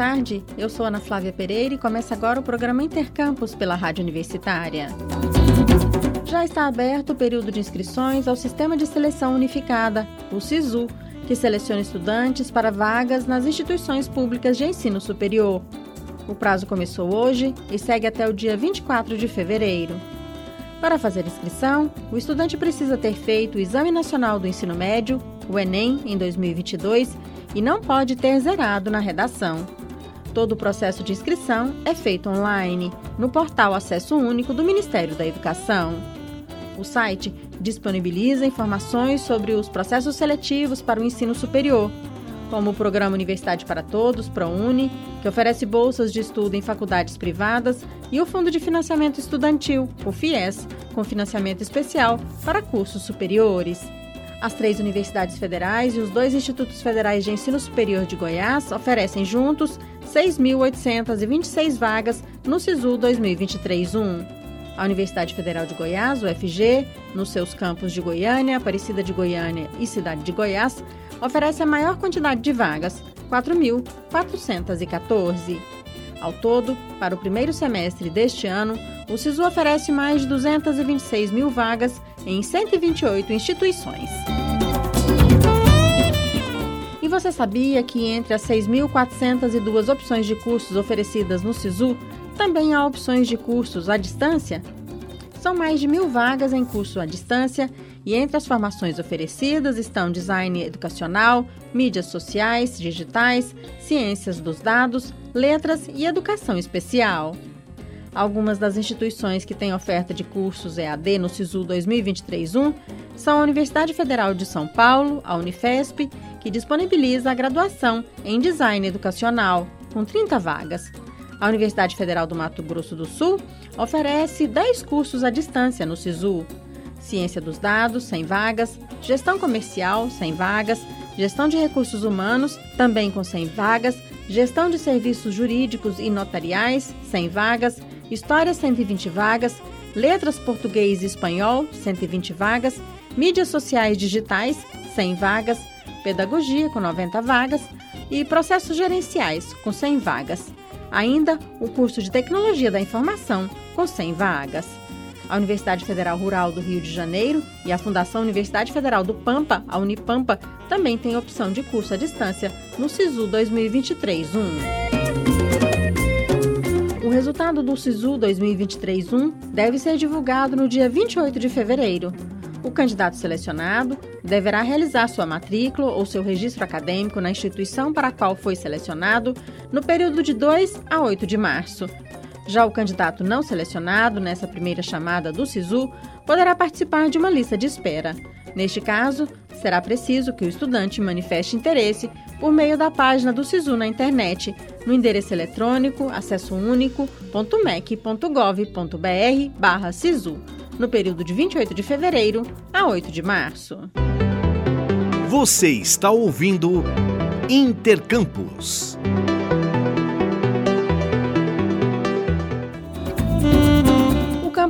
tarde. Eu sou Ana Flávia Pereira e começa agora o programa Intercampus pela Rádio Universitária. Já está aberto o período de inscrições ao Sistema de Seleção Unificada, o SISU, que seleciona estudantes para vagas nas instituições públicas de ensino superior. O prazo começou hoje e segue até o dia 24 de fevereiro. Para fazer inscrição, o estudante precisa ter feito o Exame Nacional do Ensino Médio, o Enem, em 2022 e não pode ter zerado na redação. Todo o processo de inscrição é feito online, no portal Acesso Único do Ministério da Educação. O site disponibiliza informações sobre os processos seletivos para o ensino superior, como o Programa Universidade para Todos, ProUni, que oferece bolsas de estudo em faculdades privadas, e o Fundo de Financiamento Estudantil, o FIES, com financiamento especial para cursos superiores. As três universidades federais e os dois institutos federais de ensino superior de Goiás oferecem juntos 6.826 vagas no SISU 2023-1. A Universidade Federal de Goiás, UFG, nos seus campos de Goiânia, Aparecida de Goiânia e Cidade de Goiás, oferece a maior quantidade de vagas, 4.414. Ao todo, para o primeiro semestre deste ano, o SISU oferece mais de 226 mil vagas em 128 instituições. Você sabia que entre as 6.402 opções de cursos oferecidas no SISU, também há opções de cursos à distância? São mais de mil vagas em curso à distância e entre as formações oferecidas estão design educacional, mídias sociais, digitais, ciências dos dados, letras e educação especial. Algumas das instituições que têm oferta de cursos EAD no SISU 2023-1 são a Universidade Federal de São Paulo, a Unifesp, que disponibiliza a graduação em Design Educacional, com 30 vagas. A Universidade Federal do Mato Grosso do Sul oferece 10 cursos à distância no SISU. Ciência dos Dados, 100 vagas, Gestão Comercial, 100 vagas, Gestão de Recursos Humanos, também com 100 vagas, Gestão de Serviços Jurídicos e Notariais, 100 vagas, História 120 vagas, Letras Português e Espanhol 120 vagas, Mídias Sociais Digitais 100 vagas, Pedagogia com 90 vagas e Processos Gerenciais com 100 vagas. Ainda o curso de Tecnologia da Informação com 100 vagas. A Universidade Federal Rural do Rio de Janeiro e a Fundação Universidade Federal do Pampa, a Unipampa, também têm opção de curso à distância no SISU 2023-1. O resultado do SISU 2023-1 deve ser divulgado no dia 28 de fevereiro. O candidato selecionado deverá realizar sua matrícula ou seu registro acadêmico na instituição para a qual foi selecionado no período de 2 a 8 de março. Já o candidato não selecionado nessa primeira chamada do SISU poderá participar de uma lista de espera. Neste caso, será preciso que o estudante manifeste interesse por meio da página do SISU na internet, no endereço eletrônico acessounico.mec.gov.br barra SISU, no período de 28 de fevereiro a 8 de março. Você está ouvindo Intercampus.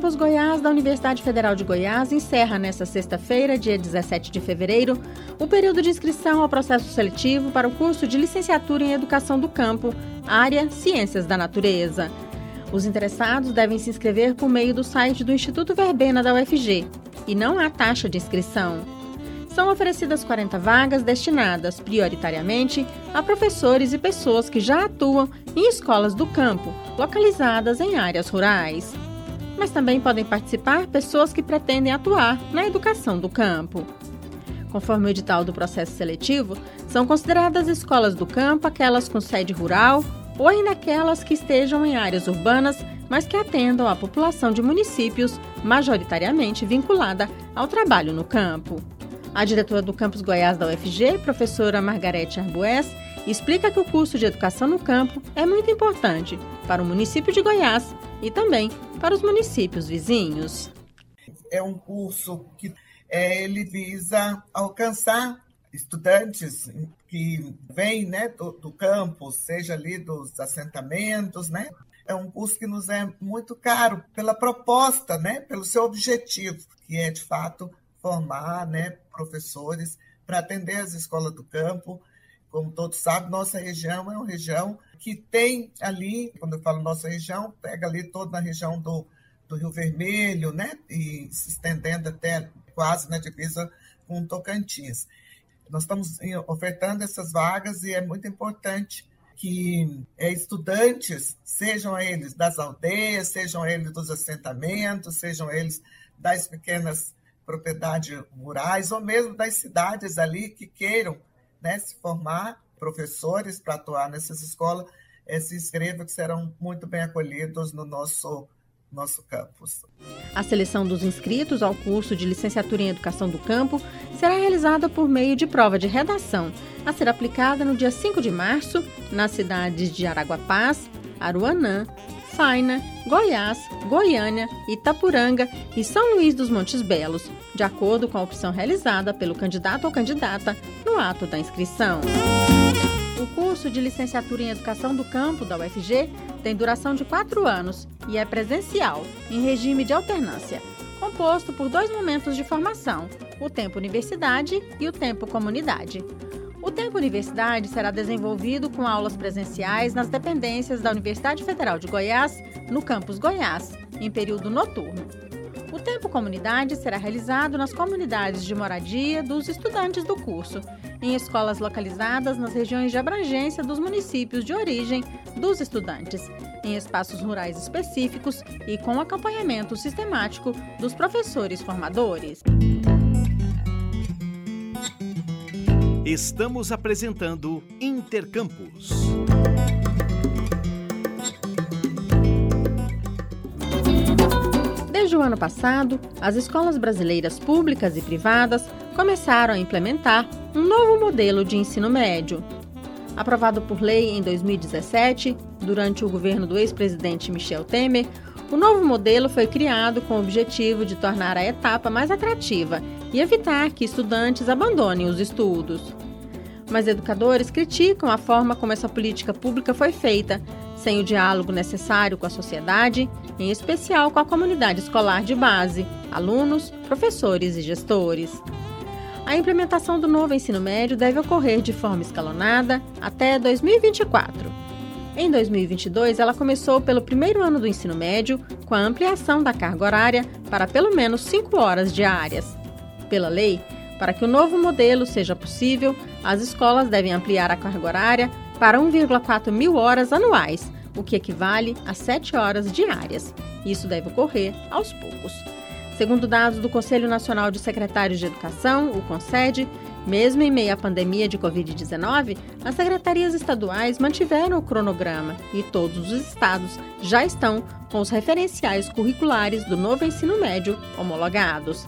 Campus Goiás da Universidade Federal de Goiás encerra nesta sexta-feira, dia 17 de fevereiro, o período de inscrição ao processo seletivo para o curso de licenciatura em Educação do Campo, área Ciências da Natureza. Os interessados devem se inscrever por meio do site do Instituto Verbena da UFG e não há taxa de inscrição. São oferecidas 40 vagas destinadas prioritariamente a professores e pessoas que já atuam em escolas do campo, localizadas em áreas rurais mas também podem participar pessoas que pretendem atuar na educação do campo. Conforme o edital do processo seletivo, são consideradas escolas do campo aquelas com sede rural ou ainda aquelas que estejam em áreas urbanas, mas que atendam à população de municípios majoritariamente vinculada ao trabalho no campo. A diretora do Campus Goiás da UFG, professora Margarete Arbues, explica que o curso de Educação no Campo é muito importante para o município de Goiás e também para os municípios vizinhos. É um curso que é, ele visa alcançar estudantes que vêm né, do, do campo, seja ali dos assentamentos, né? É um curso que nos é muito caro pela proposta, né, pelo seu objetivo, que é de fato formar, né, professores para atender as escolas do campo como todos sabem, nossa região é uma região que tem ali, quando eu falo nossa região, pega ali toda a região do, do Rio Vermelho, né? E se estendendo até quase na divisa com Tocantins. Nós estamos ofertando essas vagas e é muito importante que é, estudantes, sejam eles das aldeias, sejam eles dos assentamentos, sejam eles das pequenas propriedades rurais ou mesmo das cidades ali que queiram né, se formar professores para atuar nessas escolas, se inscrevam que serão muito bem acolhidos no nosso nosso campus. A seleção dos inscritos ao curso de licenciatura em Educação do Campo será realizada por meio de prova de redação, a ser aplicada no dia 5 de março nas cidades de Araguapaz, Aruanã, Faina, Goiás, Goiânia, Itapuranga e São Luís dos Montes Belos, de acordo com a opção realizada pelo candidato ou candidata no ato da inscrição. O curso de licenciatura em Educação do Campo da UFG tem duração de quatro anos e é presencial, em regime de alternância, composto por dois momentos de formação: o tempo universidade e o tempo comunidade. O tempo universidade será desenvolvido com aulas presenciais nas dependências da Universidade Federal de Goiás, no campus Goiás, em período noturno. O tempo comunidade será realizado nas comunidades de moradia dos estudantes do curso em escolas localizadas nas regiões de abrangência dos municípios de origem dos estudantes, em espaços rurais específicos e com acompanhamento sistemático dos professores formadores. Estamos apresentando Intercampus. Desde o ano passado, as escolas brasileiras públicas e privadas começaram a implementar um novo modelo de ensino médio. Aprovado por lei em 2017, durante o governo do ex-presidente Michel Temer, o novo modelo foi criado com o objetivo de tornar a etapa mais atrativa e evitar que estudantes abandonem os estudos. Mas educadores criticam a forma como essa política pública foi feita, sem o diálogo necessário com a sociedade, em especial com a comunidade escolar de base, alunos, professores e gestores. A implementação do novo ensino médio deve ocorrer de forma escalonada até 2024. Em 2022, ela começou pelo primeiro ano do ensino médio, com a ampliação da carga horária para pelo menos 5 horas diárias. Pela lei, para que o novo modelo seja possível, as escolas devem ampliar a carga horária para 1,4 mil horas anuais, o que equivale a 7 horas diárias. Isso deve ocorrer aos poucos. Segundo dados do Conselho Nacional de Secretários de Educação, o CONSED, mesmo em meio à pandemia de Covid-19, as secretarias estaduais mantiveram o cronograma e todos os estados já estão com os referenciais curriculares do novo ensino médio homologados.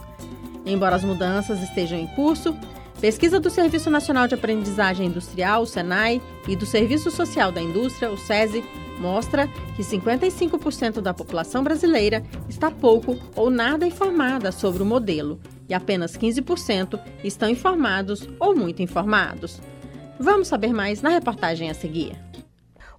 Embora as mudanças estejam em curso, Pesquisa do Serviço Nacional de Aprendizagem Industrial, o SENAI, e do Serviço Social da Indústria, o SESI, mostra que 55% da população brasileira está pouco ou nada informada sobre o modelo e apenas 15% estão informados ou muito informados. Vamos saber mais na reportagem a seguir.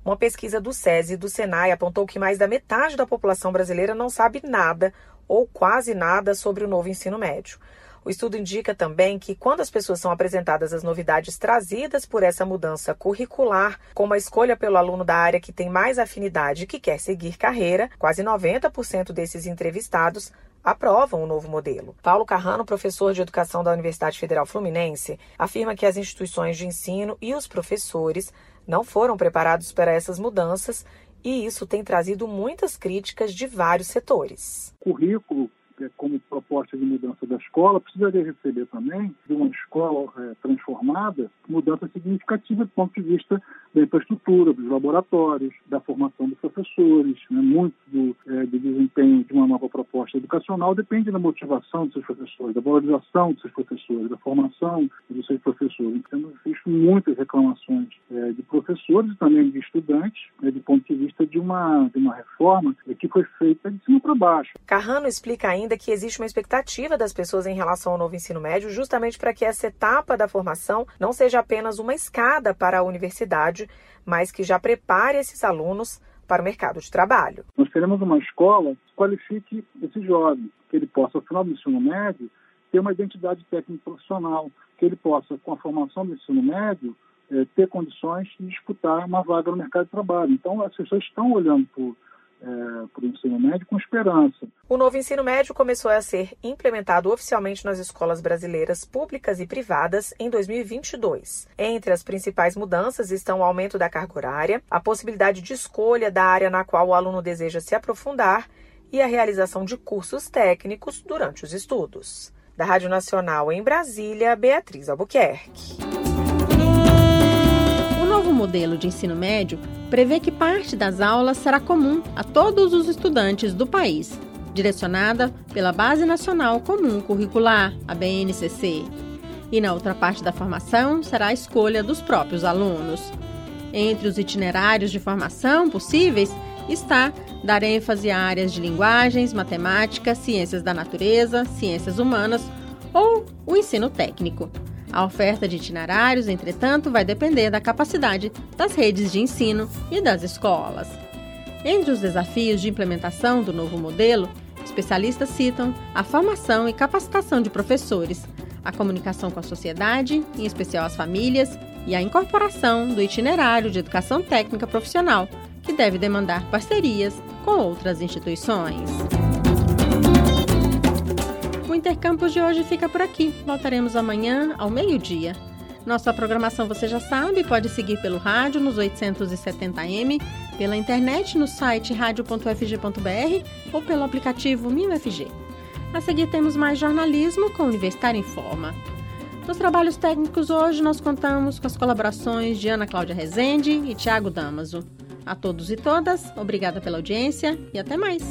Uma pesquisa do SESI e do SENAI apontou que mais da metade da população brasileira não sabe nada ou quase nada sobre o novo ensino médio. O estudo indica também que, quando as pessoas são apresentadas as novidades trazidas por essa mudança curricular, como a escolha pelo aluno da área que tem mais afinidade e que quer seguir carreira, quase 90% desses entrevistados aprovam o novo modelo. Paulo Carrano, professor de educação da Universidade Federal Fluminense, afirma que as instituições de ensino e os professores não foram preparados para essas mudanças e isso tem trazido muitas críticas de vários setores. Currículo é, como proposta de mudança da escola, precisaria receber também, de uma escola é, transformada, mudança significativa do ponto de vista da infraestrutura, dos laboratórios, da formação dos professores. Né? Muito do, é, do, desempenho de uma nova proposta educacional depende da motivação dos seus professores, da valorização dos seus professores, da formação dos seus professores. Temos visto muitas reclamações é, de professores e também de estudantes, né, do ponto de vista de uma, de uma reforma é, que foi feita de cima para baixo. Carrano explica ainda ainda que existe uma expectativa das pessoas em relação ao novo ensino médio, justamente para que essa etapa da formação não seja apenas uma escada para a universidade, mas que já prepare esses alunos para o mercado de trabalho. Nós queremos uma escola que qualifique esse jovem, que ele possa, ao final do ensino médio, ter uma identidade técnico profissional, que ele possa, com a formação do ensino médio, é, ter condições de disputar uma vaga no mercado de trabalho. Então, as pessoas estão olhando é, para o ensino médio com esperança. O novo ensino médio começou a ser implementado oficialmente nas escolas brasileiras públicas e privadas em 2022. Entre as principais mudanças estão o aumento da carga horária, a possibilidade de escolha da área na qual o aluno deseja se aprofundar e a realização de cursos técnicos durante os estudos. Da Rádio Nacional em Brasília, Beatriz Albuquerque. Modelo de ensino médio prevê que parte das aulas será comum a todos os estudantes do país, direcionada pela Base Nacional Comum Curricular, a BNCC. E na outra parte da formação será a escolha dos próprios alunos. Entre os itinerários de formação possíveis está dar ênfase a áreas de linguagens, matemática, ciências da natureza, ciências humanas ou o ensino técnico. A oferta de itinerários, entretanto, vai depender da capacidade das redes de ensino e das escolas. Entre os desafios de implementação do novo modelo, especialistas citam a formação e capacitação de professores, a comunicação com a sociedade, em especial as famílias, e a incorporação do itinerário de educação técnica profissional, que deve demandar parcerias com outras instituições. O Intercampus de hoje fica por aqui. Voltaremos amanhã ao meio-dia. Nossa programação você já sabe, pode seguir pelo rádio nos 870m, pela internet no site radio.fg.br ou pelo aplicativo MinUFG. A seguir temos mais jornalismo com Universitário em Forma. Nos trabalhos técnicos hoje nós contamos com as colaborações de Ana Cláudia Rezende e Tiago Damaso. A todos e todas, obrigada pela audiência e até mais!